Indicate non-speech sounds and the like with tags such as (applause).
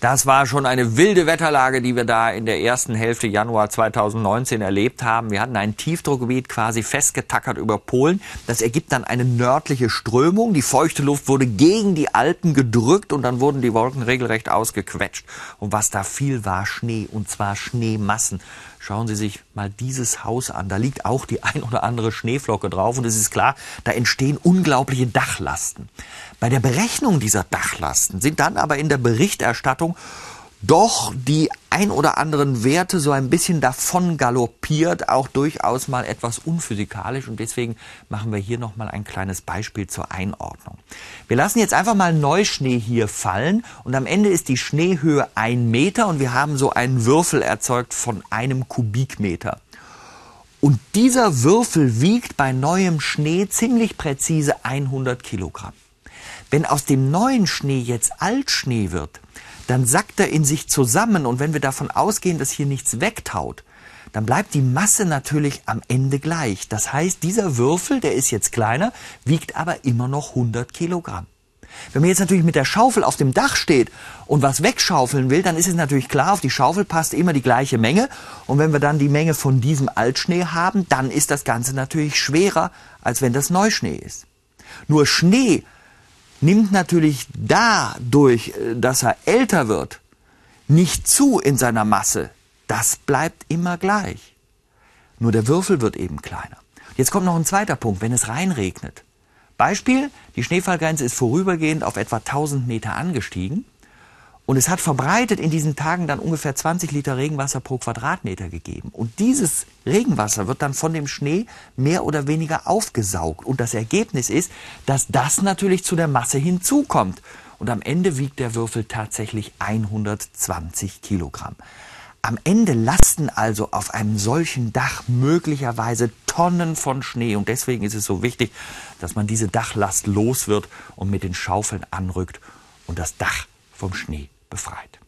Das war schon eine wilde Wetterlage, die wir da in der ersten Hälfte Januar 2019 erlebt haben. Wir hatten ein Tiefdruckgebiet quasi festgetackert über Polen. Das ergibt dann eine nördliche Strömung. Die feuchte Luft wurde gegen die Alpen gedrückt und dann wurden die Wolken regelrecht ausgequetscht. Und was da fiel, war Schnee und zwar Schneemassen. Schauen Sie sich mal dieses Haus an. Da liegt auch die (laughs) ein oder andere Schneeflocke drauf und es ist klar, da entstehen unglaubliche Dachlasten. Bei der Berechnung dieser Dachlasten sind dann aber in der Berichterstattung doch die ein oder anderen Werte so ein bisschen davon galoppiert, auch durchaus mal etwas unphysikalisch und deswegen machen wir hier noch mal ein kleines Beispiel zur Einordnung. Wir lassen jetzt einfach mal Neuschnee hier fallen und am Ende ist die Schneehöhe ein Meter und wir haben so einen Würfel erzeugt von einem Kubikmeter. Und dieser Würfel wiegt bei neuem Schnee ziemlich präzise 100 Kilogramm. Wenn aus dem neuen Schnee jetzt Altschnee wird, dann sackt er in sich zusammen und wenn wir davon ausgehen, dass hier nichts wegtaut, dann bleibt die Masse natürlich am Ende gleich. Das heißt, dieser Würfel, der ist jetzt kleiner, wiegt aber immer noch 100 Kilogramm. Wenn man jetzt natürlich mit der Schaufel auf dem Dach steht und was wegschaufeln will, dann ist es natürlich klar, auf die Schaufel passt immer die gleiche Menge. Und wenn wir dann die Menge von diesem Altschnee haben, dann ist das Ganze natürlich schwerer, als wenn das Neuschnee ist. Nur Schnee nimmt natürlich dadurch, äh, dass er älter wird, nicht zu in seiner Masse. Das bleibt immer gleich. Nur der Würfel wird eben kleiner. Jetzt kommt noch ein zweiter Punkt, wenn es reinregnet. Beispiel, die Schneefallgrenze ist vorübergehend auf etwa 1000 Meter angestiegen und es hat verbreitet in diesen Tagen dann ungefähr 20 Liter Regenwasser pro Quadratmeter gegeben. Und dieses Regenwasser wird dann von dem Schnee mehr oder weniger aufgesaugt. Und das Ergebnis ist, dass das natürlich zu der Masse hinzukommt. Und am Ende wiegt der Würfel tatsächlich 120 Kilogramm. Am Ende lasten also auf einem solchen Dach möglicherweise Tonnen von Schnee. Und deswegen ist es so wichtig, dass man diese Dachlast los wird und mit den Schaufeln anrückt und das Dach vom Schnee befreit.